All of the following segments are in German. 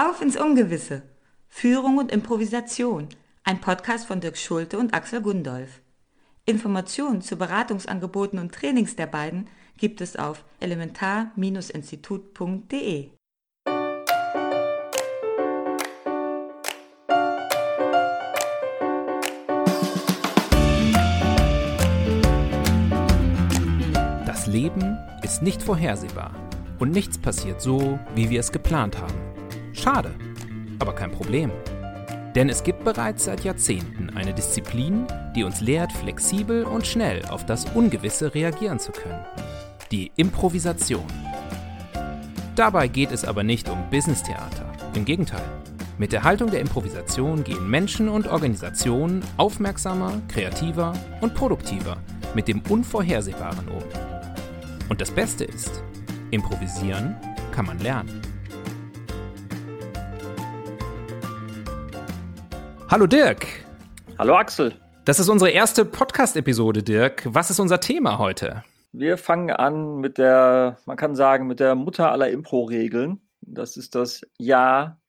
Auf ins Ungewisse. Führung und Improvisation. Ein Podcast von Dirk Schulte und Axel Gundolf. Informationen zu Beratungsangeboten und Trainings der beiden gibt es auf elementar-institut.de. Das Leben ist nicht vorhersehbar und nichts passiert so, wie wir es geplant haben. Schade, aber kein Problem. Denn es gibt bereits seit Jahrzehnten eine Disziplin, die uns lehrt, flexibel und schnell auf das Ungewisse reagieren zu können. Die Improvisation. Dabei geht es aber nicht um Business-Theater. Im Gegenteil. Mit der Haltung der Improvisation gehen Menschen und Organisationen aufmerksamer, kreativer und produktiver mit dem Unvorhersehbaren um. Und das Beste ist, improvisieren kann man lernen. Hallo Dirk. Hallo Axel. Das ist unsere erste Podcast-Episode, Dirk. Was ist unser Thema heute? Wir fangen an mit der, man kann sagen, mit der Mutter aller Impro-Regeln. Das ist das Ja-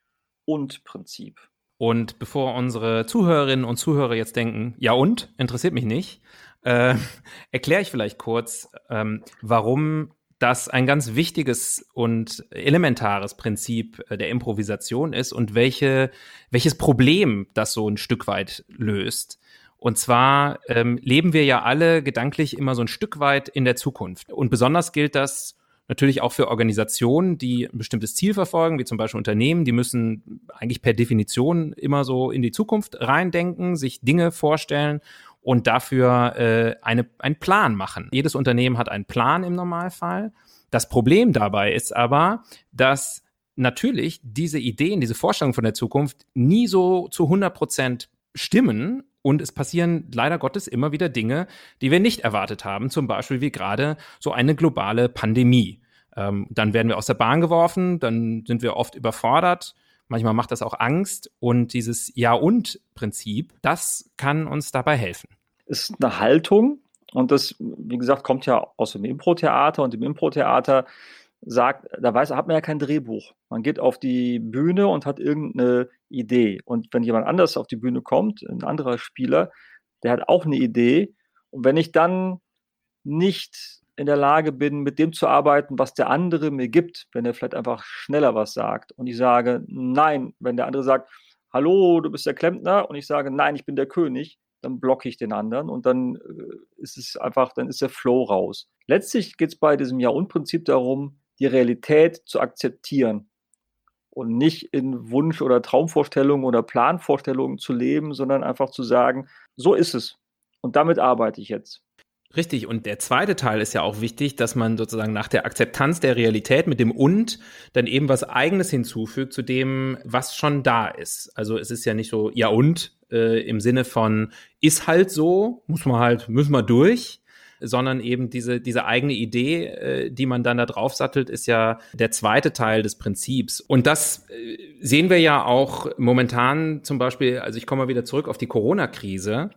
und Prinzip. Und bevor unsere Zuhörerinnen und Zuhörer jetzt denken, ja und, interessiert mich nicht, äh, erkläre ich vielleicht kurz, ähm, warum das ein ganz wichtiges und elementares Prinzip äh, der Improvisation ist und welche, welches Problem das so ein Stück weit löst. Und zwar ähm, leben wir ja alle gedanklich immer so ein Stück weit in der Zukunft. Und besonders gilt das natürlich auch für Organisationen, die ein bestimmtes Ziel verfolgen, wie zum Beispiel Unternehmen, die müssen eigentlich per Definition immer so in die Zukunft reindenken, sich Dinge vorstellen und dafür äh, eine, einen Plan machen. Jedes Unternehmen hat einen Plan im Normalfall. Das Problem dabei ist aber, dass natürlich diese Ideen, diese Vorstellungen von der Zukunft nie so zu 100 Prozent stimmen und es passieren leider Gottes immer wieder Dinge, die wir nicht erwartet haben, zum Beispiel wie gerade so eine globale Pandemie. Ähm, dann werden wir aus der Bahn geworfen, dann sind wir oft überfordert, manchmal macht das auch Angst und dieses Ja-und-Prinzip, das kann uns dabei helfen. Ist eine Haltung und das, wie gesagt, kommt ja aus dem Impro-Theater und im Impro-Theater sagt, da weiß, hat man ja kein Drehbuch. Man geht auf die Bühne und hat irgendeine Idee. Und wenn jemand anders auf die Bühne kommt, ein anderer Spieler, der hat auch eine Idee. Und wenn ich dann nicht in der Lage bin, mit dem zu arbeiten, was der andere mir gibt, wenn er vielleicht einfach schneller was sagt und ich sage nein, wenn der andere sagt, hallo, du bist der Klempner und ich sage nein, ich bin der König, dann blocke ich den anderen und dann äh, ist es einfach, dann ist der Flow raus. Letztlich geht es bei diesem Ja-und-Prinzip darum, die Realität zu akzeptieren und nicht in Wunsch- oder Traumvorstellungen oder Planvorstellungen zu leben, sondern einfach zu sagen, so ist es und damit arbeite ich jetzt. Richtig, und der zweite Teil ist ja auch wichtig, dass man sozusagen nach der Akzeptanz der Realität mit dem und dann eben was eigenes hinzufügt zu dem, was schon da ist. Also es ist ja nicht so, ja und äh, im Sinne von ist halt so, muss man halt, müssen wir durch, sondern eben diese, diese eigene Idee, äh, die man dann da drauf sattelt, ist ja der zweite Teil des Prinzips. Und das äh, sehen wir ja auch momentan zum Beispiel, also ich komme mal wieder zurück auf die Corona-Krise.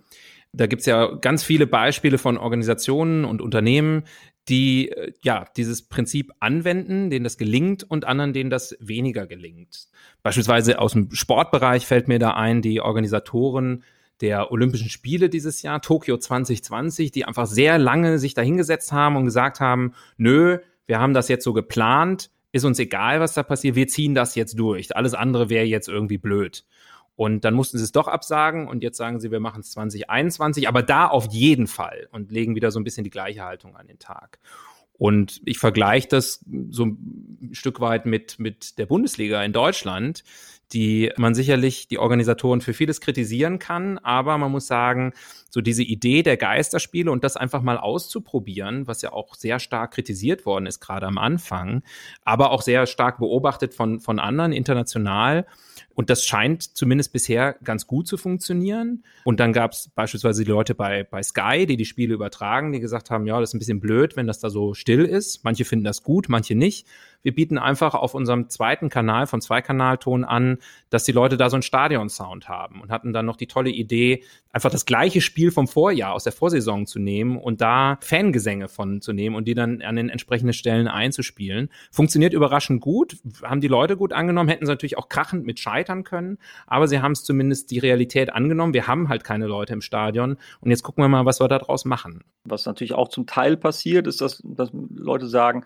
Da gibt's ja ganz viele Beispiele von Organisationen und Unternehmen, die äh, ja dieses Prinzip anwenden, denen das gelingt und anderen, denen das weniger gelingt. Beispielsweise aus dem Sportbereich fällt mir da ein, die Organisatoren der Olympischen Spiele dieses Jahr, Tokio 2020, die einfach sehr lange sich dahingesetzt haben und gesagt haben, nö, wir haben das jetzt so geplant, ist uns egal, was da passiert, wir ziehen das jetzt durch. Alles andere wäre jetzt irgendwie blöd. Und dann mussten sie es doch absagen und jetzt sagen sie, wir machen es 2021, aber da auf jeden Fall und legen wieder so ein bisschen die gleiche Haltung an den Tag. Und ich vergleiche das so ein Stück weit mit, mit der Bundesliga in Deutschland, die man sicherlich die Organisatoren für vieles kritisieren kann, aber man muss sagen, so diese Idee der Geisterspiele und das einfach mal auszuprobieren, was ja auch sehr stark kritisiert worden ist, gerade am Anfang, aber auch sehr stark beobachtet von, von anderen international. Und das scheint zumindest bisher ganz gut zu funktionieren. Und dann gab es beispielsweise die Leute bei, bei Sky, die die Spiele übertragen, die gesagt haben, ja, das ist ein bisschen blöd, wenn das da so still ist. Manche finden das gut, manche nicht. Wir bieten einfach auf unserem zweiten Kanal von Zweikanalton an, dass die Leute da so einen Stadion-Sound haben und hatten dann noch die tolle Idee, einfach das gleiche Spiel vom Vorjahr aus der Vorsaison zu nehmen und da Fangesänge von zu nehmen und die dann an den entsprechenden Stellen einzuspielen. Funktioniert überraschend gut, haben die Leute gut angenommen, hätten sie natürlich auch krachend mit scheitern können, aber sie haben es zumindest die Realität angenommen. Wir haben halt keine Leute im Stadion und jetzt gucken wir mal, was wir daraus machen. Was natürlich auch zum Teil passiert, ist, dass, dass Leute sagen,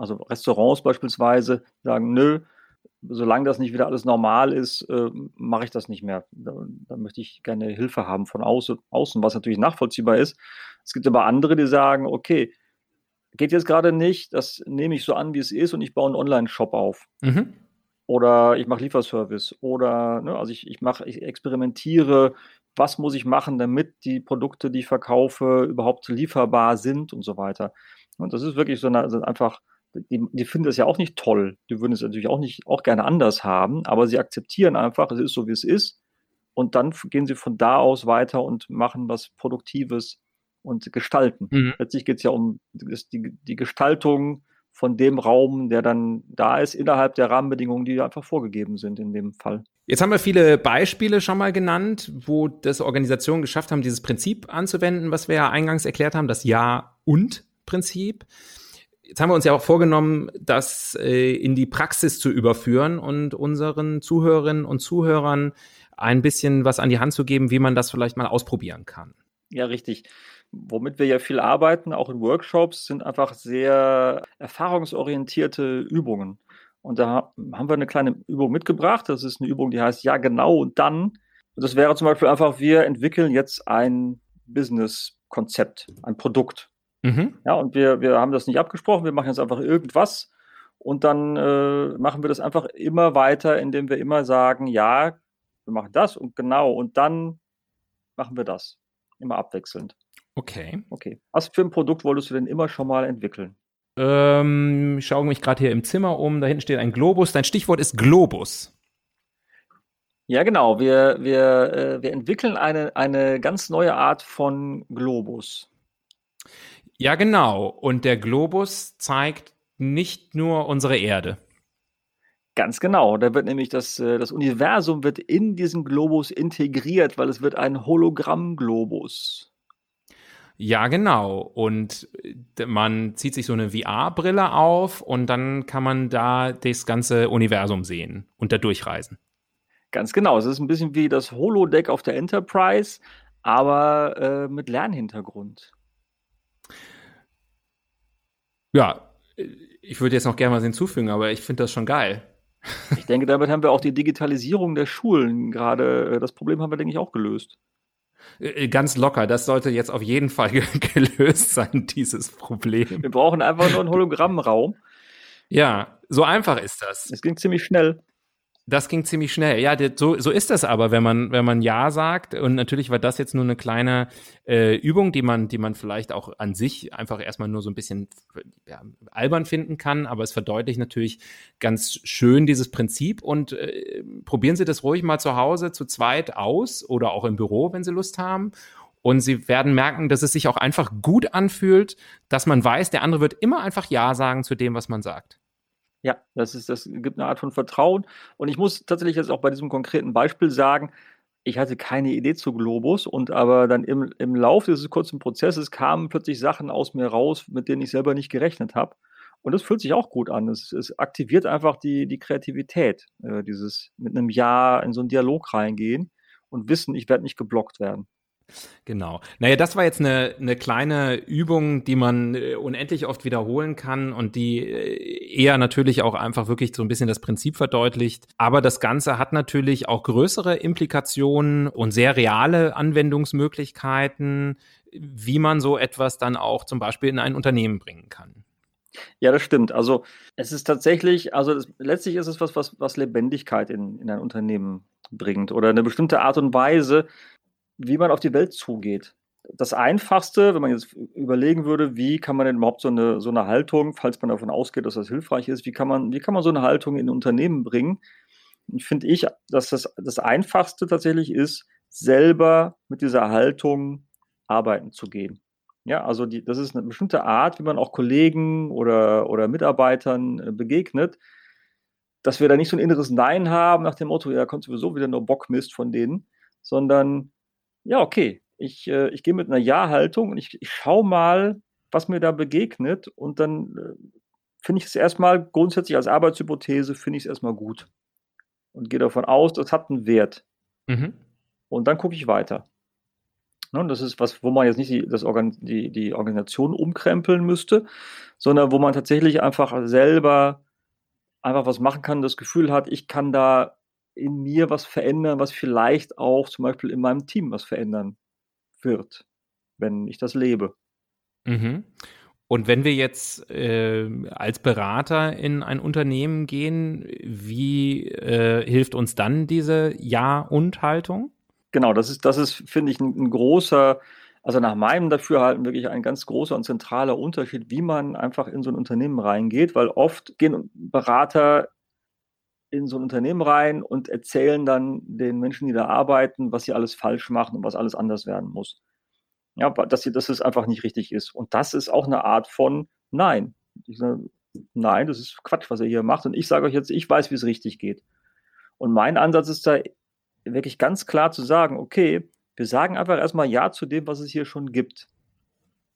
also Restaurants beispielsweise sagen, nö, solange das nicht wieder alles normal ist, äh, mache ich das nicht mehr. Da, da, möchte ich gerne Hilfe haben von außen, außen, was natürlich nachvollziehbar ist. Es gibt aber andere, die sagen, okay, geht jetzt gerade nicht, das nehme ich so an, wie es ist und ich baue einen Online-Shop auf. Mhm. Oder ich mache Lieferservice. Oder, ne, also ich, ich mache, ich experimentiere, was muss ich machen, damit die Produkte, die ich verkaufe, überhaupt lieferbar sind und so weiter. Und das ist wirklich so eine, also einfach die, die finden das ja auch nicht toll. Die würden es natürlich auch nicht, auch gerne anders haben, aber sie akzeptieren einfach, es ist so, wie es ist. Und dann gehen sie von da aus weiter und machen was Produktives und gestalten. Mhm. Letztlich geht es ja um die, die Gestaltung von dem Raum, der dann da ist, innerhalb der Rahmenbedingungen, die einfach vorgegeben sind in dem Fall. Jetzt haben wir viele Beispiele schon mal genannt, wo das Organisationen geschafft haben, dieses Prinzip anzuwenden, was wir ja eingangs erklärt haben, das Ja und Prinzip. Jetzt haben wir uns ja auch vorgenommen, das äh, in die Praxis zu überführen und unseren Zuhörerinnen und Zuhörern ein bisschen was an die Hand zu geben, wie man das vielleicht mal ausprobieren kann. Ja, richtig. Womit wir ja viel arbeiten, auch in Workshops, sind einfach sehr erfahrungsorientierte Übungen. Und da haben wir eine kleine Übung mitgebracht. Das ist eine Übung, die heißt Ja, genau und dann. Und das wäre zum Beispiel einfach, wir entwickeln jetzt ein Business-Konzept, ein Produkt. Mhm. Ja, und wir, wir haben das nicht abgesprochen, wir machen jetzt einfach irgendwas und dann äh, machen wir das einfach immer weiter, indem wir immer sagen, ja, wir machen das und genau und dann machen wir das. Immer abwechselnd. Okay. Okay. Was für ein Produkt wolltest du denn immer schon mal entwickeln? Ähm, ich schaue mich gerade hier im Zimmer um. Da hinten steht ein Globus. Dein Stichwort ist Globus. Ja, genau. Wir, wir, äh, wir entwickeln eine, eine ganz neue Art von Globus. Ja, genau. Und der Globus zeigt nicht nur unsere Erde. Ganz genau. Da wird nämlich das, äh, das Universum wird in diesen Globus integriert, weil es wird ein Hologramm-Globus. Ja, genau. Und äh, man zieht sich so eine VR-Brille auf und dann kann man da das ganze Universum sehen und da durchreisen. Ganz genau. Es ist ein bisschen wie das Holodeck auf der Enterprise, aber äh, mit Lernhintergrund. Ja, ich würde jetzt noch gerne was hinzufügen, aber ich finde das schon geil. Ich denke, damit haben wir auch die Digitalisierung der Schulen gerade, äh, das Problem haben wir, denke ich, auch gelöst. Äh, ganz locker, das sollte jetzt auf jeden Fall gelöst sein, dieses Problem. Wir brauchen einfach nur einen Hologrammraum. Ja, so einfach ist das. Es ging ziemlich schnell. Das ging ziemlich schnell. Ja, so, so ist das aber, wenn man, wenn man Ja sagt. Und natürlich war das jetzt nur eine kleine äh, Übung, die man, die man vielleicht auch an sich einfach erstmal nur so ein bisschen ja, albern finden kann. Aber es verdeutlicht natürlich ganz schön dieses Prinzip. Und äh, probieren Sie das ruhig mal zu Hause zu zweit aus oder auch im Büro, wenn Sie Lust haben. Und Sie werden merken, dass es sich auch einfach gut anfühlt, dass man weiß, der andere wird immer einfach Ja sagen zu dem, was man sagt. Ja, das ist das gibt eine Art von Vertrauen. Und ich muss tatsächlich jetzt auch bei diesem konkreten Beispiel sagen, ich hatte keine Idee zu Globus und aber dann im im Laufe dieses kurzen Prozesses kamen plötzlich Sachen aus mir raus, mit denen ich selber nicht gerechnet habe. Und das fühlt sich auch gut an. Es es aktiviert einfach die die Kreativität, äh, dieses mit einem Ja in so einen Dialog reingehen und wissen, ich werde nicht geblockt werden. Genau. Naja, das war jetzt eine, eine kleine Übung, die man äh, unendlich oft wiederholen kann und die äh, eher natürlich auch einfach wirklich so ein bisschen das Prinzip verdeutlicht. Aber das Ganze hat natürlich auch größere Implikationen und sehr reale Anwendungsmöglichkeiten, wie man so etwas dann auch zum Beispiel in ein Unternehmen bringen kann. Ja, das stimmt. Also es ist tatsächlich, also das, letztlich ist es was, was, was Lebendigkeit in, in ein Unternehmen bringt oder eine bestimmte Art und Weise, wie man auf die Welt zugeht. Das Einfachste, wenn man jetzt überlegen würde, wie kann man denn überhaupt so eine, so eine Haltung, falls man davon ausgeht, dass das hilfreich ist, wie kann man, wie kann man so eine Haltung in Unternehmen bringen? Finde ich, dass das das Einfachste tatsächlich ist, selber mit dieser Haltung arbeiten zu gehen. Ja, also die, das ist eine bestimmte Art, wie man auch Kollegen oder, oder Mitarbeitern äh, begegnet, dass wir da nicht so ein inneres Nein haben nach dem Motto, ja, kommt sowieso wieder nur Bockmist von denen, sondern ja, okay, ich, äh, ich gehe mit einer Ja-Haltung und ich, ich schaue mal, was mir da begegnet und dann äh, finde ich es erstmal grundsätzlich als Arbeitshypothese, finde ich es erstmal gut und gehe davon aus, das hat einen Wert. Mhm. Und dann gucke ich weiter. Ne, das ist was, wo man jetzt nicht die, das Organ die, die Organisation umkrempeln müsste, sondern wo man tatsächlich einfach selber einfach was machen kann, das Gefühl hat, ich kann da in mir was verändern, was vielleicht auch zum Beispiel in meinem Team was verändern wird, wenn ich das lebe. Mhm. Und wenn wir jetzt äh, als Berater in ein Unternehmen gehen, wie äh, hilft uns dann diese Ja-und-Haltung? Genau, das ist, das ist, finde ich, ein, ein, großer, also nach meinem Dafürhalten wirklich ein ganz großer und zentraler Unterschied, wie man einfach in so ein Unternehmen reingeht, weil oft gehen Berater in so ein Unternehmen rein und erzählen dann den Menschen, die da arbeiten, was sie alles falsch machen und was alles anders werden muss. Ja, dass, sie, dass es einfach nicht richtig ist. Und das ist auch eine Art von Nein. Sage, nein, das ist Quatsch, was er hier macht. Und ich sage euch jetzt, ich weiß, wie es richtig geht. Und mein Ansatz ist da wirklich ganz klar zu sagen, okay, wir sagen einfach erstmal Ja zu dem, was es hier schon gibt.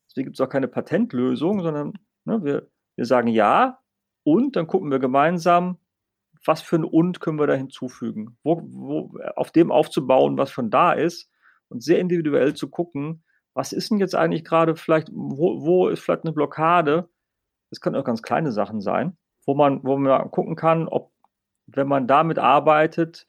Deswegen gibt es auch keine Patentlösung, sondern ne, wir, wir sagen Ja und dann gucken wir gemeinsam, was für ein Und können wir da hinzufügen, wo, wo, auf dem aufzubauen, was schon da ist und sehr individuell zu gucken, was ist denn jetzt eigentlich gerade vielleicht, wo, wo ist vielleicht eine Blockade? Das können auch ganz kleine Sachen sein, wo man, wo man gucken kann, ob, wenn man damit arbeitet,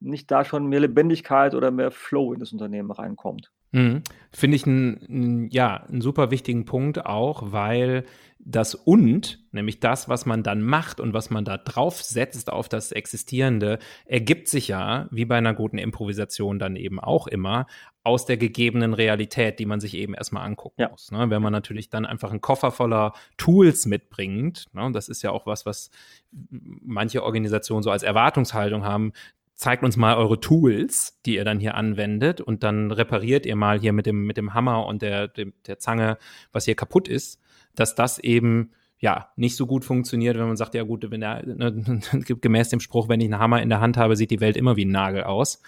nicht da schon mehr Lebendigkeit oder mehr Flow in das Unternehmen reinkommt. Mhm. Finde ich einen, ja, einen super wichtigen Punkt auch, weil das und, nämlich das, was man dann macht und was man da drauf setzt auf das Existierende, ergibt sich ja, wie bei einer guten Improvisation dann eben auch immer, aus der gegebenen Realität, die man sich eben erstmal angucken ja. muss. Ne? Wenn man natürlich dann einfach einen Koffer voller Tools mitbringt, ne? das ist ja auch was, was manche Organisationen so als Erwartungshaltung haben, zeigt uns mal eure Tools, die ihr dann hier anwendet und dann repariert ihr mal hier mit dem, mit dem Hammer und der, dem, der Zange, was hier kaputt ist, dass das eben ja, nicht so gut funktioniert, wenn man sagt, ja gut, wenn der, ne, gemäß dem Spruch, wenn ich einen Hammer in der Hand habe, sieht die Welt immer wie ein Nagel aus.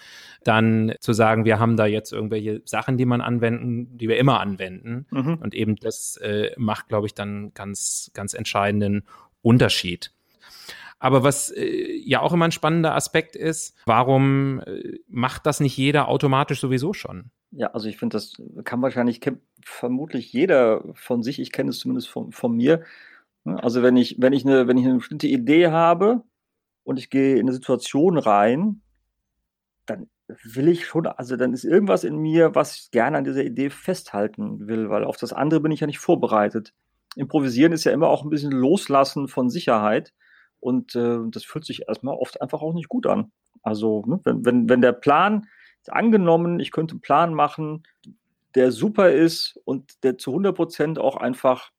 Dann zu sagen, wir haben da jetzt irgendwelche Sachen, die man anwenden, die wir immer anwenden. Mhm. Und eben das äh, macht, glaube ich, dann ganz, ganz entscheidenden Unterschied. Aber was äh, ja auch immer ein spannender Aspekt ist, warum äh, macht das nicht jeder automatisch sowieso schon? Ja, also ich finde, das kann wahrscheinlich vermutlich jeder von sich. Ich kenne es zumindest von, von mir. Also wenn ich, wenn ich eine, wenn ich eine bestimmte Idee habe und ich gehe in eine Situation rein, dann will ich schon, also dann ist irgendwas in mir, was ich gerne an dieser Idee festhalten will, weil auf das andere bin ich ja nicht vorbereitet. Improvisieren ist ja immer auch ein bisschen Loslassen von Sicherheit. Und äh, das fühlt sich erstmal oft einfach auch nicht gut an. Also, ne, wenn, wenn, wenn der Plan, angenommen, ich könnte einen Plan machen, der super ist und der zu 100 Prozent auch einfach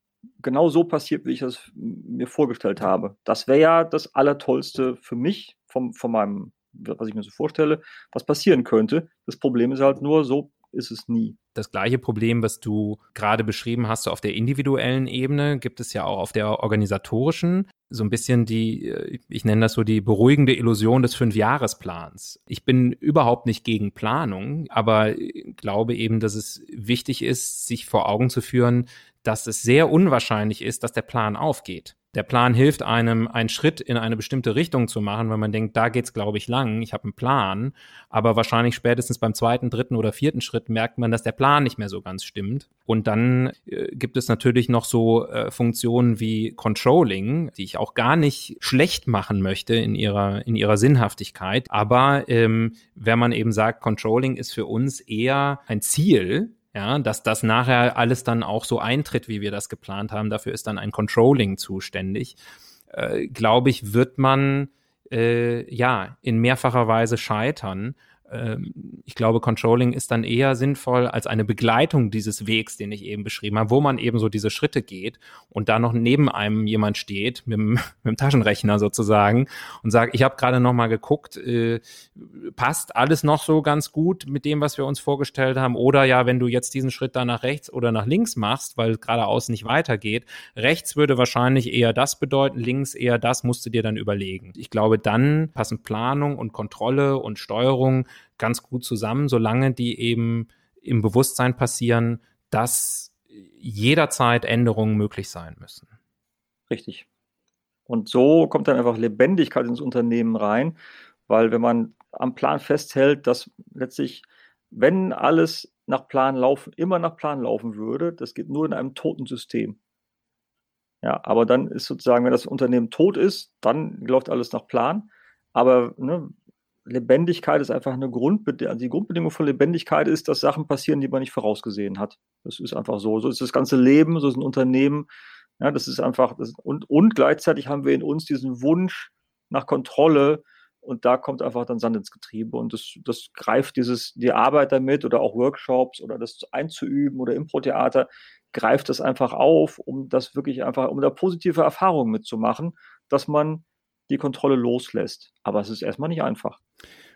genau so passiert, wie ich das mir vorgestellt habe. Das wäre ja das Allertollste für mich, vom, von meinem, was ich mir so vorstelle, was passieren könnte. Das Problem ist halt nur, so ist es nie. Das gleiche Problem, was du gerade beschrieben hast, so auf der individuellen Ebene, gibt es ja auch auf der organisatorischen. So ein bisschen die, äh, ich nenne das so die beruhigende Illusion des Fünfjahresplans. Ich bin überhaupt nicht gegen Planung, aber glaube eben, dass es wichtig ist, sich vor Augen zu führen, dass es sehr unwahrscheinlich ist, dass der Plan aufgeht der Plan hilft einem, einen Schritt in eine bestimmte Richtung zu machen, wenn man denkt, da geht's, glaube ich, lang, ich habe einen Plan. Aber wahrscheinlich spätestens beim zweiten, dritten oder vierten Schritt merkt man, dass der Plan nicht mehr so ganz stimmt. Und dann äh, gibt es natürlich noch so äh, Funktionen wie Controlling, die ich auch gar nicht schlecht machen möchte in ihrer, in ihrer Sinnhaftigkeit. Aber ähm, wenn man eben sagt, Controlling ist für uns eher ein Ziel, ja, dass das nachher alles dann auch so eintritt, wie wir das geplant haben. Dafür ist dann ein Controlling zuständig. Äh, Glaube ich, wird man äh, ja in mehrfacher Weise scheitern, ich glaube, Controlling ist dann eher sinnvoll als eine Begleitung dieses Wegs, den ich eben beschrieben habe, wo man eben so diese Schritte geht und da noch neben einem jemand steht mit dem, mit dem Taschenrechner sozusagen und sagt, ich habe gerade noch mal geguckt, äh, passt alles noch so ganz gut mit dem, was wir uns vorgestellt haben oder ja, wenn du jetzt diesen Schritt da nach rechts oder nach links machst, weil geradeaus nicht weitergeht, rechts würde wahrscheinlich eher das bedeuten, links eher das, musst du dir dann überlegen. Ich glaube, dann passen Planung und Kontrolle und Steuerung ganz gut zusammen, solange die eben im Bewusstsein passieren, dass jederzeit Änderungen möglich sein müssen. Richtig. Und so kommt dann einfach Lebendigkeit ins Unternehmen rein, weil wenn man am Plan festhält, dass letztlich, wenn alles nach Plan laufen, immer nach Plan laufen würde, das geht nur in einem toten System. Ja, aber dann ist sozusagen, wenn das Unternehmen tot ist, dann läuft alles nach Plan. Aber ne, Lebendigkeit ist einfach eine Grundbedingung. Also die Grundbedingung von Lebendigkeit ist, dass Sachen passieren, die man nicht vorausgesehen hat. Das ist einfach so. So ist das ganze Leben, so ist ein Unternehmen. Ja, das ist einfach, das, und, und gleichzeitig haben wir in uns diesen Wunsch nach Kontrolle und da kommt einfach dann Sand ins Getriebe und das, das greift dieses, die Arbeit damit oder auch Workshops oder das einzuüben oder Impro-Theater, greift das einfach auf, um das wirklich einfach, um da positive Erfahrungen mitzumachen, dass man die Kontrolle loslässt. Aber es ist erstmal nicht einfach.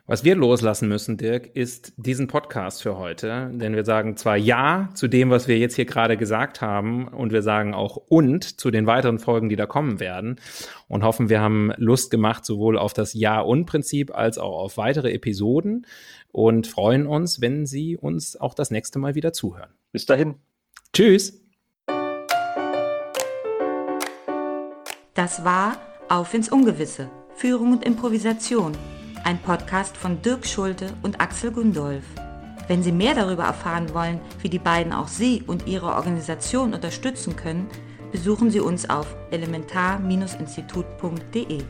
Was wir loslassen müssen, Dirk, ist diesen Podcast für heute. Denn wir sagen zwar Ja zu dem, was wir jetzt hier gerade gesagt haben, und wir sagen auch und zu den weiteren Folgen, die da kommen werden. Und hoffen, wir haben Lust gemacht, sowohl auf das Ja und Prinzip als auch auf weitere Episoden. Und freuen uns, wenn Sie uns auch das nächste Mal wieder zuhören. Bis dahin. Tschüss. Das war Auf ins Ungewisse. Führung und Improvisation ein Podcast von Dirk Schulte und Axel Gundolf. Wenn Sie mehr darüber erfahren wollen, wie die beiden auch Sie und Ihre Organisation unterstützen können, besuchen Sie uns auf elementar-institut.de.